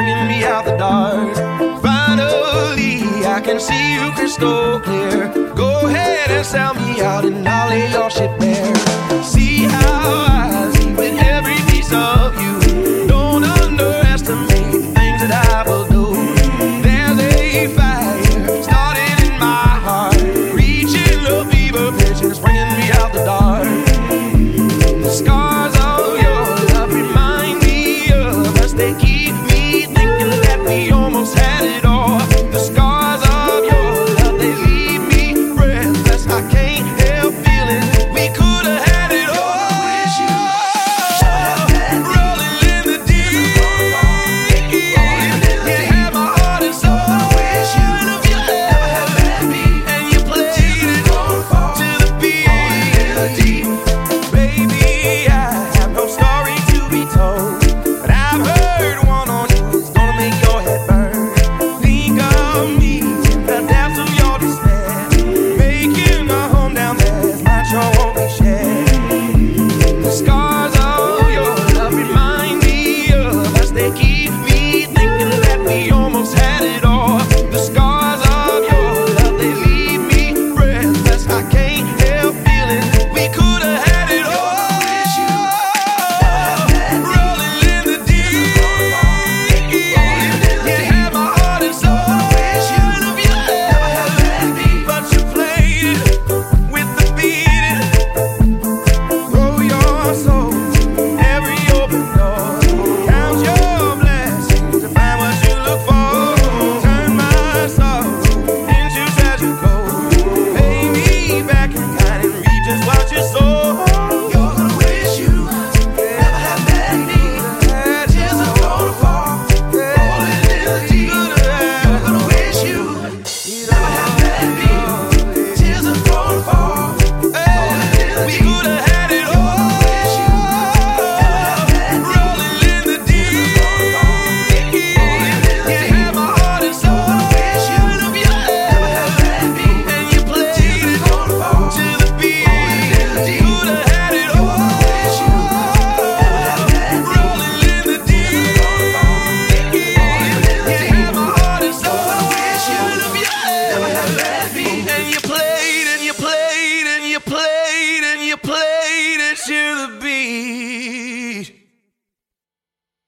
bringing me out the dark. Finally, I can see you crystal clear. Go ahead and sell